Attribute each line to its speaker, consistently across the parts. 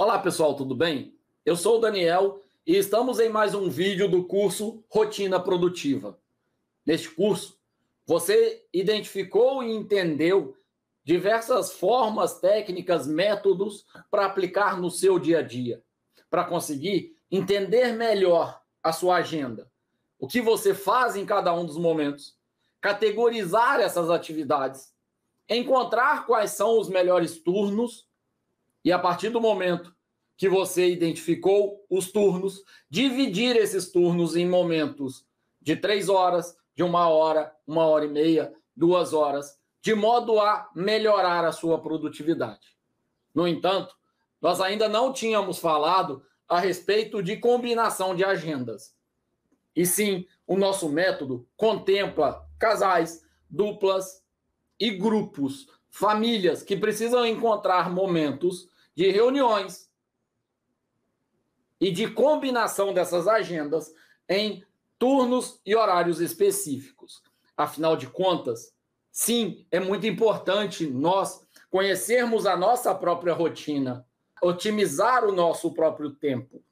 Speaker 1: Olá pessoal, tudo bem? Eu sou o Daniel e estamos em mais um vídeo do curso Rotina Produtiva. Neste curso, você identificou e entendeu diversas formas, técnicas, métodos para aplicar no seu dia a dia, para conseguir entender melhor a sua agenda, o que você faz em cada um dos momentos, categorizar essas atividades, encontrar quais são os melhores turnos e a partir do momento que você identificou os turnos, dividir esses turnos em momentos de três horas, de uma hora, uma hora e meia, duas horas, de modo a melhorar a sua produtividade. No entanto, nós ainda não tínhamos falado a respeito de combinação de agendas. E sim, o nosso método contempla casais, duplas e grupos, famílias que precisam encontrar momentos de reuniões e de combinação dessas agendas em turnos e horários específicos. Afinal de contas, sim, é muito importante nós conhecermos a nossa própria rotina, otimizar o nosso próprio tempo,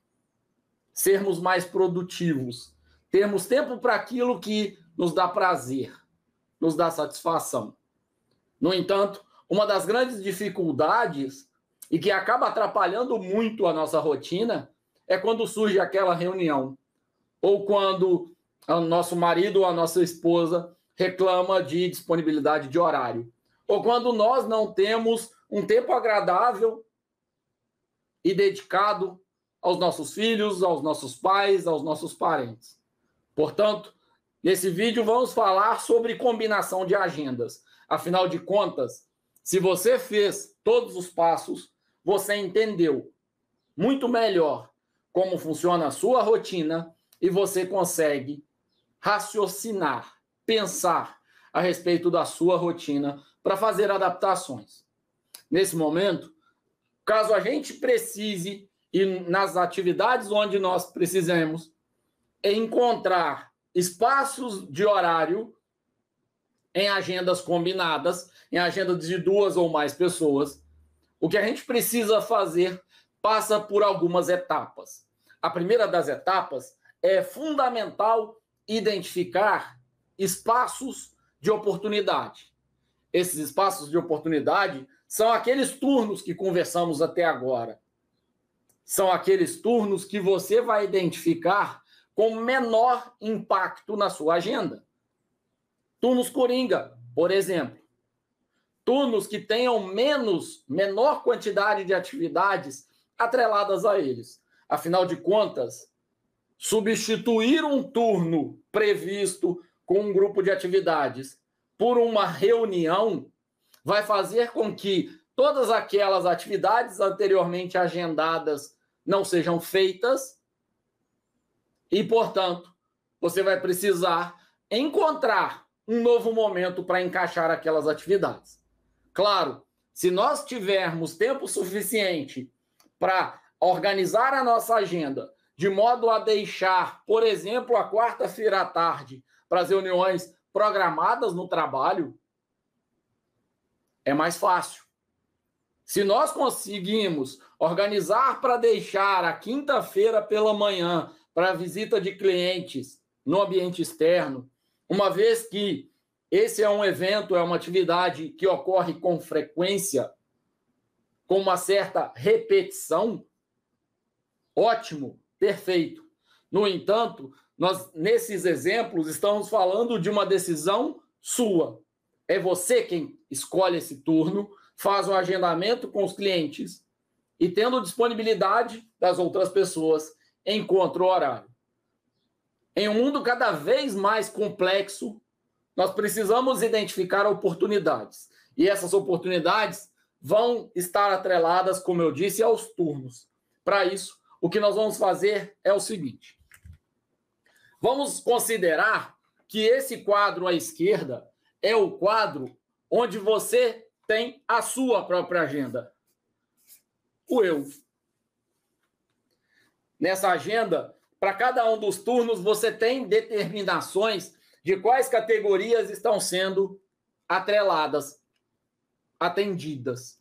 Speaker 1: sermos mais produtivos, termos tempo para aquilo que nos dá prazer, nos dá satisfação. No entanto, uma das grandes dificuldades e que acaba atrapalhando muito a nossa rotina é quando surge aquela reunião ou quando o nosso marido ou a nossa esposa reclama de disponibilidade de horário, ou quando nós não temos um tempo agradável e dedicado aos nossos filhos, aos nossos pais, aos nossos parentes. Portanto, nesse vídeo vamos falar sobre combinação de agendas. Afinal de contas, se você fez todos os passos, você entendeu muito melhor como funciona a sua rotina e você consegue raciocinar, pensar a respeito da sua rotina para fazer adaptações. Nesse momento, caso a gente precise e nas atividades onde nós precisamos encontrar espaços de horário em agendas combinadas, em agendas de duas ou mais pessoas, o que a gente precisa fazer passa por algumas etapas. A primeira das etapas é fundamental identificar espaços de oportunidade. Esses espaços de oportunidade são aqueles turnos que conversamos até agora. São aqueles turnos que você vai identificar com menor impacto na sua agenda. Turnos coringa, por exemplo. Turnos que tenham menos, menor quantidade de atividades atreladas a eles. Afinal de contas, substituir um turno previsto com um grupo de atividades por uma reunião vai fazer com que todas aquelas atividades anteriormente agendadas não sejam feitas e, portanto, você vai precisar encontrar um novo momento para encaixar aquelas atividades. Claro, se nós tivermos tempo suficiente para organizar a nossa agenda de modo a deixar, por exemplo, a quarta-feira à tarde para as reuniões programadas no trabalho, é mais fácil. Se nós conseguimos organizar para deixar a quinta-feira pela manhã para visita de clientes no ambiente externo, uma vez que esse é um evento, é uma atividade que ocorre com frequência, com uma certa repetição, ótimo, perfeito. No entanto, nós nesses exemplos estamos falando de uma decisão sua. É você quem escolhe esse turno, faz o um agendamento com os clientes e tendo disponibilidade das outras pessoas, encontra o horário. Em um mundo cada vez mais complexo, nós precisamos identificar oportunidades. E essas oportunidades vão estar atreladas, como eu disse, aos turnos. Para isso, o que nós vamos fazer é o seguinte: vamos considerar que esse quadro à esquerda é o quadro onde você tem a sua própria agenda. O eu. Nessa agenda, para cada um dos turnos, você tem determinações de quais categorias estão sendo atreladas, atendidas.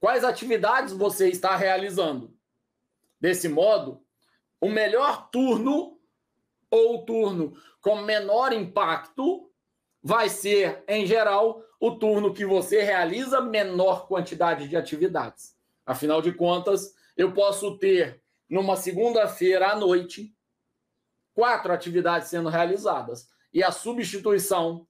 Speaker 1: quais atividades você está realizando. Desse modo, o melhor turno ou turno com menor impacto vai ser, em geral, o turno que você realiza menor quantidade de atividades. Afinal de contas, eu posso ter, numa segunda-feira à noite, quatro atividades sendo realizadas. E a substituição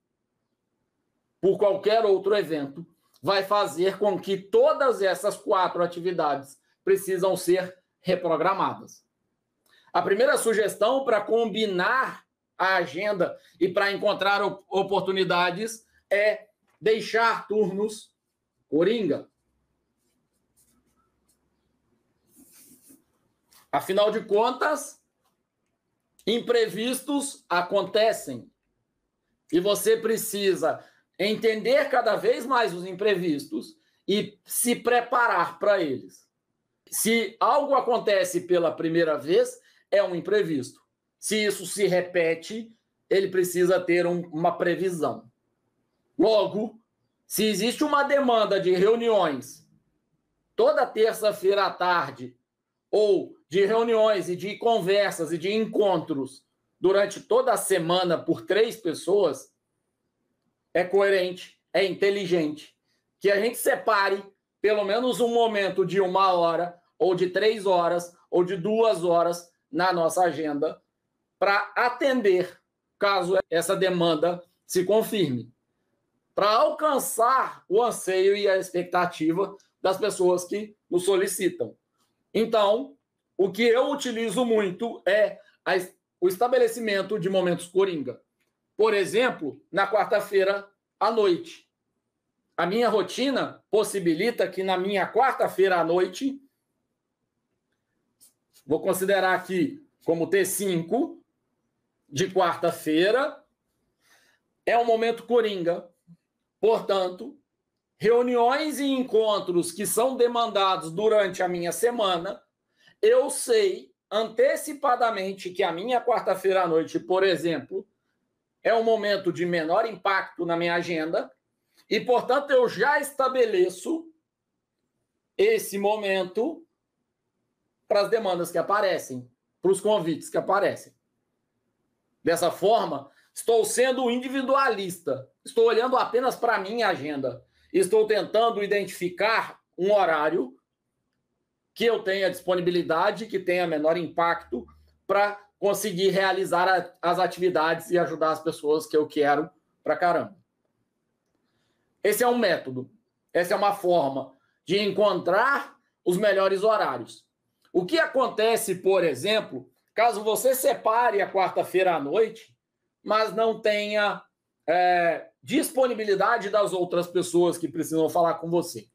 Speaker 1: por qualquer outro evento vai fazer com que todas essas quatro atividades precisam ser reprogramadas. A primeira sugestão para combinar a agenda e para encontrar oportunidades é deixar turnos coringa. Afinal de contas, imprevistos acontecem. E você precisa entender cada vez mais os imprevistos e se preparar para eles. Se algo acontece pela primeira vez, é um imprevisto. Se isso se repete, ele precisa ter um, uma previsão. Logo, se existe uma demanda de reuniões toda terça-feira à tarde, ou de reuniões e de conversas e de encontros durante toda a semana por três pessoas, é coerente, é inteligente que a gente separe pelo menos um momento de uma hora, ou de três horas, ou de duas horas na nossa agenda para atender caso essa demanda se confirme, para alcançar o anseio e a expectativa das pessoas que nos solicitam. Então, o que eu utilizo muito é a, o estabelecimento de momentos coringa. Por exemplo, na quarta-feira à noite. A minha rotina possibilita que na minha quarta-feira à noite, vou considerar aqui como T5, de quarta-feira é um momento coringa. Portanto, reuniões e encontros que são demandados durante a minha semana, eu sei antecipadamente que a minha quarta-feira à noite, por exemplo, é um momento de menor impacto na minha agenda e, portanto, eu já estabeleço esse momento para as demandas que aparecem, para os convites que aparecem. Dessa forma, estou sendo individualista, estou olhando apenas para a minha agenda, estou tentando identificar um horário que eu tenha disponibilidade, que tenha menor impacto para conseguir realizar as atividades e ajudar as pessoas que eu quero para caramba. Esse é um método, essa é uma forma de encontrar os melhores horários. O que acontece, por exemplo, Caso você separe a quarta-feira à noite, mas não tenha é, disponibilidade das outras pessoas que precisam falar com você.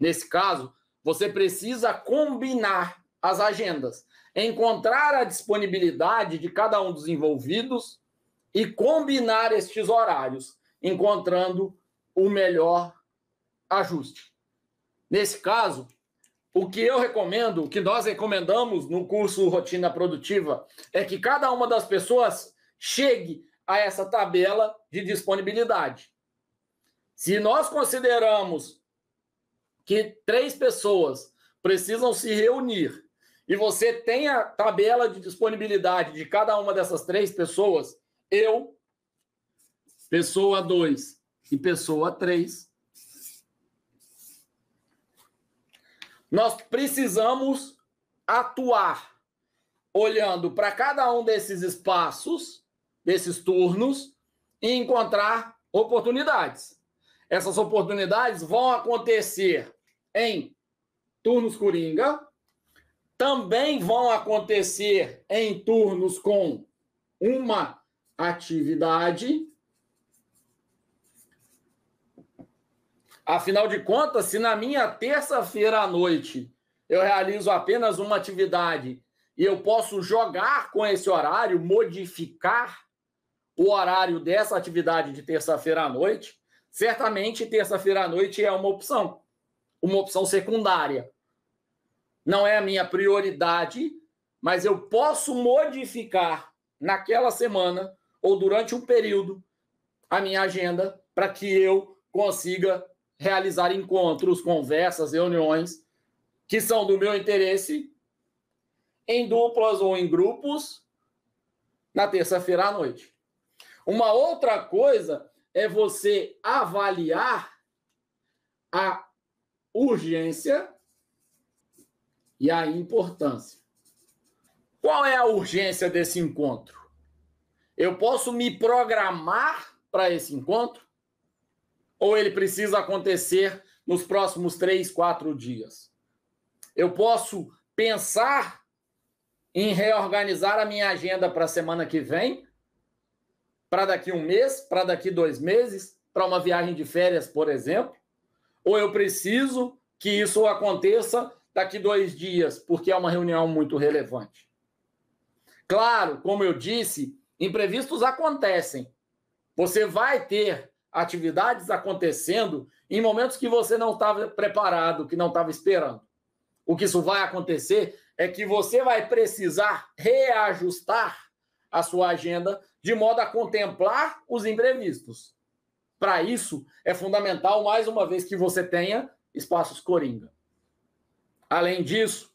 Speaker 1: Nesse caso, você precisa combinar as agendas, encontrar a disponibilidade de cada um dos envolvidos e combinar estes horários, encontrando o melhor ajuste. Nesse caso, o que eu recomendo, o que nós recomendamos no curso Rotina Produtiva, é que cada uma das pessoas chegue a essa tabela de disponibilidade. Se nós consideramos que três pessoas precisam se reunir e você tem a tabela de disponibilidade de cada uma dessas três pessoas, eu, pessoa 2 e pessoa 3, Nós precisamos atuar olhando para cada um desses espaços, desses turnos, e encontrar oportunidades. Essas oportunidades vão acontecer em turnos coringa, também vão acontecer em turnos com uma atividade Afinal de contas, se na minha terça-feira à noite eu realizo apenas uma atividade e eu posso jogar com esse horário, modificar o horário dessa atividade de terça-feira à noite, certamente terça-feira à noite é uma opção, uma opção secundária. Não é a minha prioridade, mas eu posso modificar naquela semana ou durante um período a minha agenda para que eu consiga realizar encontros, conversas, reuniões que são do meu interesse em duplas ou em grupos na terça-feira à noite. Uma outra coisa é você avaliar a urgência e a importância. Qual é a urgência desse encontro? Eu posso me programar para esse encontro? Ou ele precisa acontecer nos próximos três, quatro dias? Eu posso pensar em reorganizar a minha agenda para a semana que vem, para daqui um mês, para daqui dois meses, para uma viagem de férias, por exemplo? Ou eu preciso que isso aconteça daqui dois dias, porque é uma reunião muito relevante? Claro, como eu disse, imprevistos acontecem. Você vai ter atividades acontecendo em momentos que você não estava preparado, que não estava esperando. O que isso vai acontecer é que você vai precisar reajustar a sua agenda de modo a contemplar os imprevistos. Para isso, é fundamental, mais uma vez, que você tenha espaços coringa. Além disso,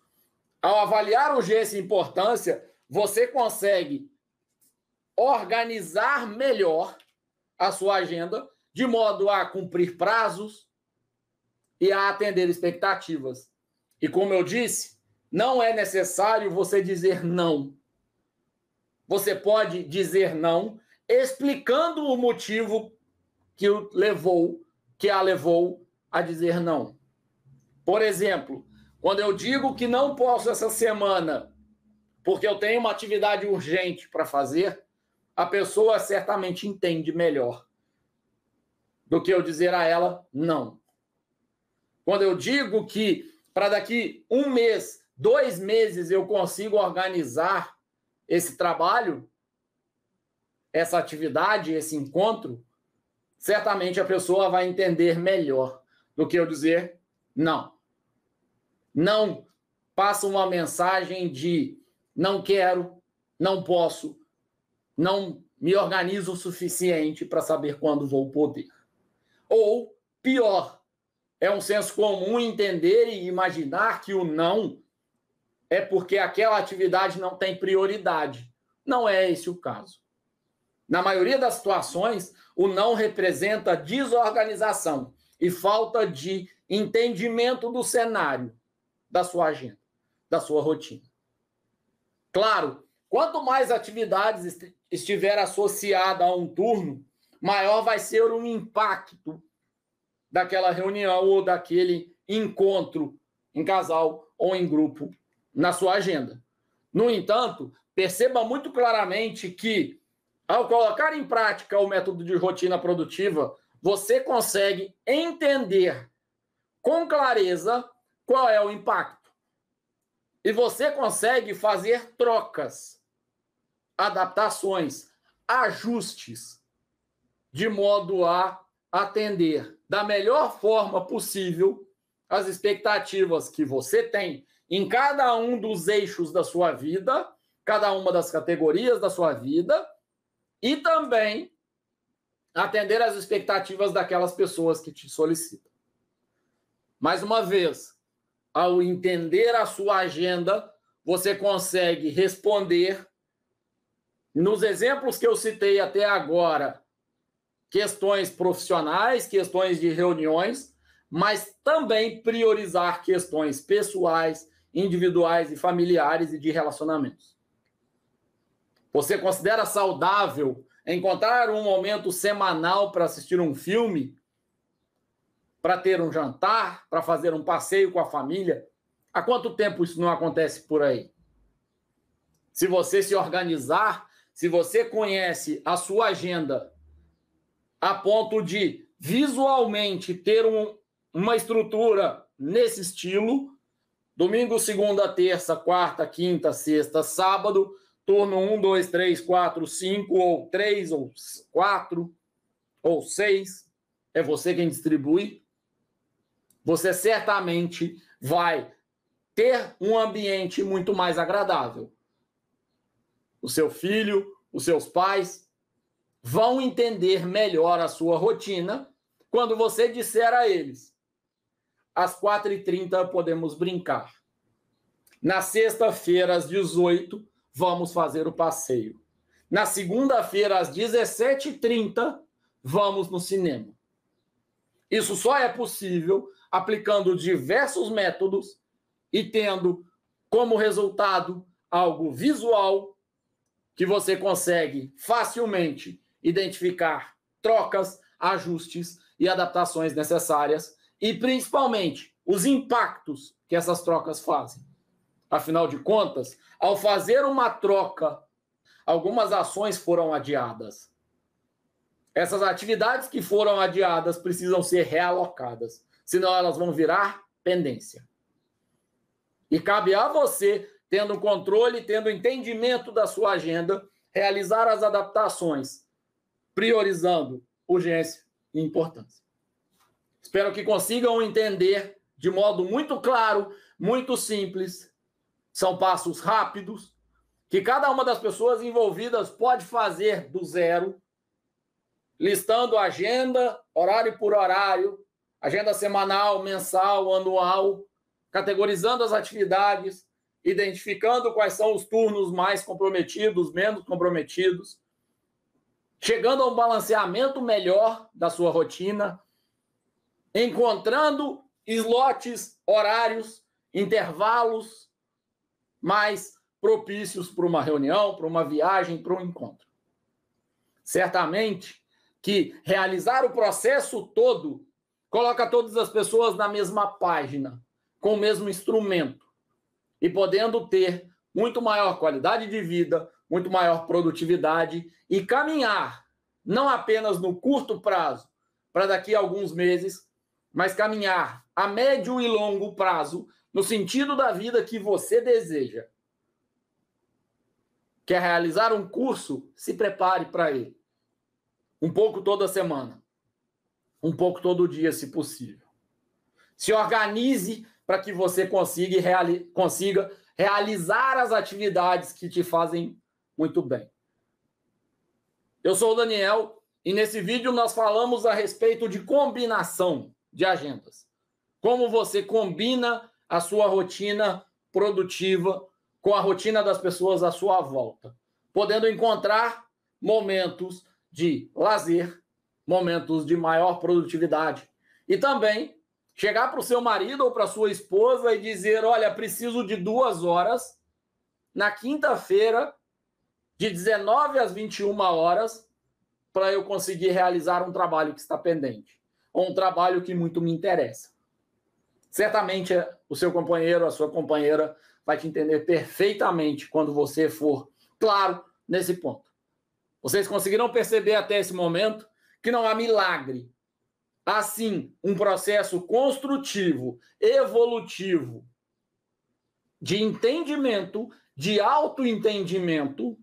Speaker 1: ao avaliar urgência e importância, você consegue organizar melhor a sua agenda de modo a cumprir prazos e a atender expectativas. E como eu disse, não é necessário você dizer não. Você pode dizer não explicando o motivo que o levou, que a levou a dizer não. Por exemplo, quando eu digo que não posso essa semana porque eu tenho uma atividade urgente para fazer, a pessoa certamente entende melhor do que eu dizer a ela não. Quando eu digo que para daqui um mês, dois meses, eu consigo organizar esse trabalho, essa atividade, esse encontro, certamente a pessoa vai entender melhor do que eu dizer não. Não passa uma mensagem de não quero, não posso, não me organizo o suficiente para saber quando vou poder. Ou, pior, é um senso comum entender e imaginar que o não é porque aquela atividade não tem prioridade. Não é esse o caso. Na maioria das situações, o não representa desorganização e falta de entendimento do cenário da sua agenda, da sua rotina. Claro, quanto mais atividades estiver associada a um turno, maior vai ser o impacto daquela reunião ou daquele encontro em casal ou em grupo na sua agenda. No entanto, perceba muito claramente que, ao colocar em prática o método de rotina produtiva, você consegue entender com clareza qual é o impacto. E você consegue fazer trocas, adaptações, ajustes, de modo a atender da melhor forma possível as expectativas que você tem em cada um dos eixos da sua vida, cada uma das categorias da sua vida, e também atender às expectativas daquelas pessoas que te solicitam. Mais uma vez, ao entender a sua agenda, você consegue responder nos exemplos que eu citei até agora, questões profissionais, questões de reuniões, mas também priorizar questões pessoais, individuais e familiares e de relacionamentos. Você considera saudável encontrar um momento semanal para assistir um filme para ter um jantar, para fazer um passeio com a família. Há quanto tempo isso não acontece por aí? Se você se organizar, se você conhece a sua agenda a ponto de visualmente ter um, uma estrutura nesse estilo, domingo, segunda, terça, quarta, quinta, sexta, sábado, turno 1, 2, 3, 4, 5, ou 3, ou 4, ou 6, é você quem distribui. Você certamente vai ter um ambiente muito mais agradável. O seu filho, os seus pais vão entender melhor a sua rotina quando você disser a eles: às 4h30 podemos brincar. Na sexta-feira, às 18 vamos fazer o passeio. Na segunda-feira, às 17h30, vamos no cinema. Isso só é possível aplicando diversos métodos e tendo como resultado algo visual que você consegue facilmente identificar trocas, ajustes e adaptações necessárias e principalmente os impactos que essas trocas fazem. Afinal de contas, ao fazer uma troca, algumas ações foram adiadas. Essas atividades que foram adiadas precisam ser realocadas, senão elas vão virar pendência. E cabe a você, tendo controle, tendo entendimento da sua agenda, realizar as adaptações, priorizando urgência e importância. Espero que consigam entender de modo muito claro, muito simples. São passos rápidos que cada uma das pessoas envolvidas pode fazer do zero listando agenda, horário por horário, agenda semanal, mensal, anual, categorizando as atividades, identificando quais são os turnos mais comprometidos, menos comprometidos, chegando a um balanceamento melhor da sua rotina, encontrando slots, horários, intervalos mais propícios para uma reunião, para uma viagem, para um encontro. Certamente, que realizar o processo todo coloca todas as pessoas na mesma página, com o mesmo instrumento e podendo ter muito maior qualidade de vida, muito maior produtividade e caminhar não apenas no curto prazo, para daqui a alguns meses, mas caminhar a médio e longo prazo no sentido da vida que você deseja. Quer realizar um curso? Se prepare para ele. Um pouco toda semana. Um pouco todo dia, se possível. Se organize para que você consiga, reali consiga realizar as atividades que te fazem muito bem. Eu sou o Daniel e nesse vídeo nós falamos a respeito de combinação de agendas. Como você combina a sua rotina produtiva com a rotina das pessoas à sua volta, podendo encontrar momentos de lazer, momentos de maior produtividade. E também chegar para o seu marido ou para sua esposa e dizer: Olha, preciso de duas horas na quinta-feira, de 19 às 21 horas, para eu conseguir realizar um trabalho que está pendente, ou um trabalho que muito me interessa. Certamente o seu companheiro, a sua companheira vai te entender perfeitamente quando você for claro nesse ponto. Vocês conseguiram perceber até esse momento que não há milagre. Há sim um processo construtivo, evolutivo, de entendimento, de autoentendimento,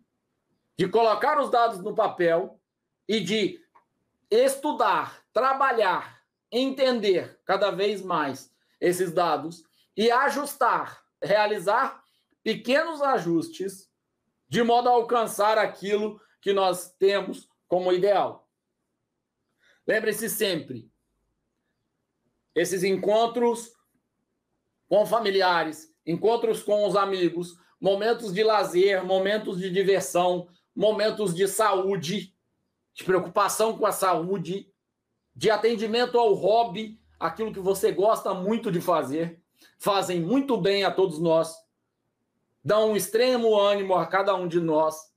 Speaker 1: de colocar os dados no papel e de estudar, trabalhar, entender cada vez mais esses dados e ajustar, realizar pequenos ajustes de modo a alcançar aquilo que nós temos como ideal. Lembre-se sempre, esses encontros com familiares, encontros com os amigos, momentos de lazer, momentos de diversão, momentos de saúde, de preocupação com a saúde, de atendimento ao hobby, aquilo que você gosta muito de fazer, fazem muito bem a todos nós, dão um extremo ânimo a cada um de nós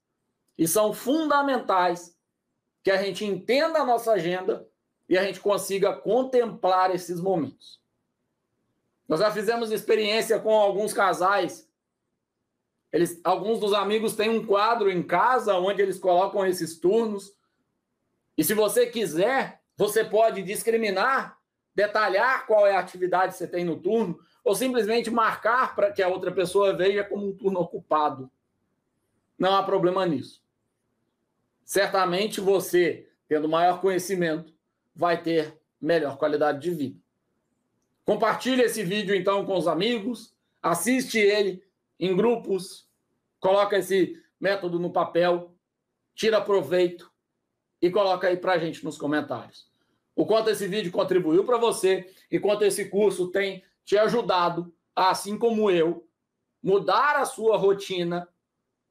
Speaker 1: e são fundamentais que a gente entenda a nossa agenda e a gente consiga contemplar esses momentos. Nós já fizemos experiência com alguns casais. Eles, alguns dos amigos têm um quadro em casa onde eles colocam esses turnos. E se você quiser, você pode discriminar, detalhar qual é a atividade que você tem no turno, ou simplesmente marcar para que a outra pessoa veja como um turno ocupado. Não há problema nisso certamente você, tendo maior conhecimento, vai ter melhor qualidade de vida. Compartilhe esse vídeo então com os amigos, assiste ele em grupos, coloca esse método no papel, tira proveito e coloca aí para a gente nos comentários. O quanto esse vídeo contribuiu para você e quanto esse curso tem te ajudado, assim como eu, mudar a sua rotina,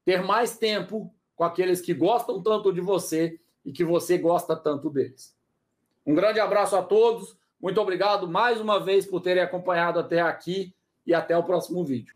Speaker 1: ter mais tempo com aqueles que gostam tanto de você e que você gosta tanto deles. Um grande abraço a todos. Muito obrigado mais uma vez por terem acompanhado até aqui e até o próximo vídeo.